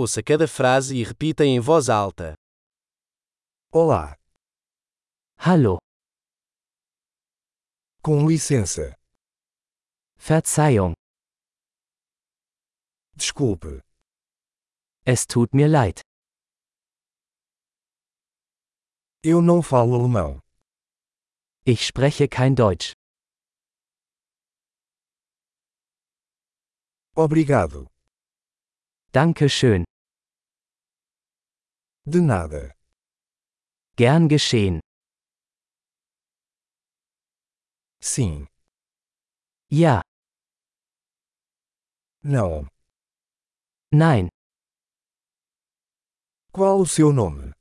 Ouça cada frase e repita em voz alta. Olá, Hallo, com licença. Verzeihung, Desculpe, es tut mir leid. eu não falo alemão. Ich spreche kein Deutsch. Obrigado. Danke schön. De nada. Gern geschehen. Sim. Ja, Não. nein. Qual o seu nome?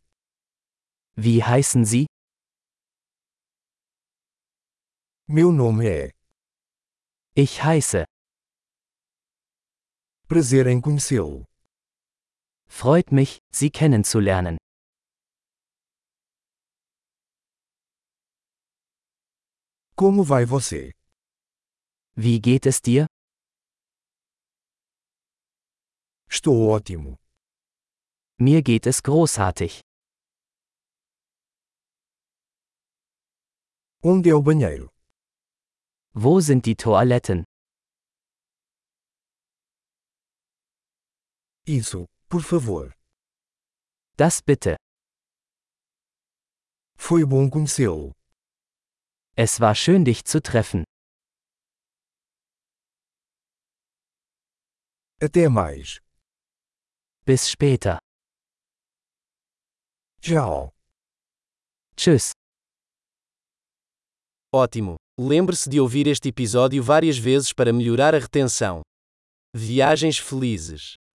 Wie heißen Sie? Meu nome é. Ich heiße. Prazer em conhecê-lo. Freut mich, Sie kennenzulernen. Como vai você? Wie geht es dir? Estou ótimo. Mir geht es großartig. Onde é o banheiro? Wo sind die Toiletten? Isso, por favor. Das bitte. Foi bom conhecê-lo. Es war schön dich zu treffen. Até mais. Bis später. Tchau. Tschüss. Ótimo! Lembre-se de ouvir este episódio várias vezes para melhorar a retenção. Viagens felizes!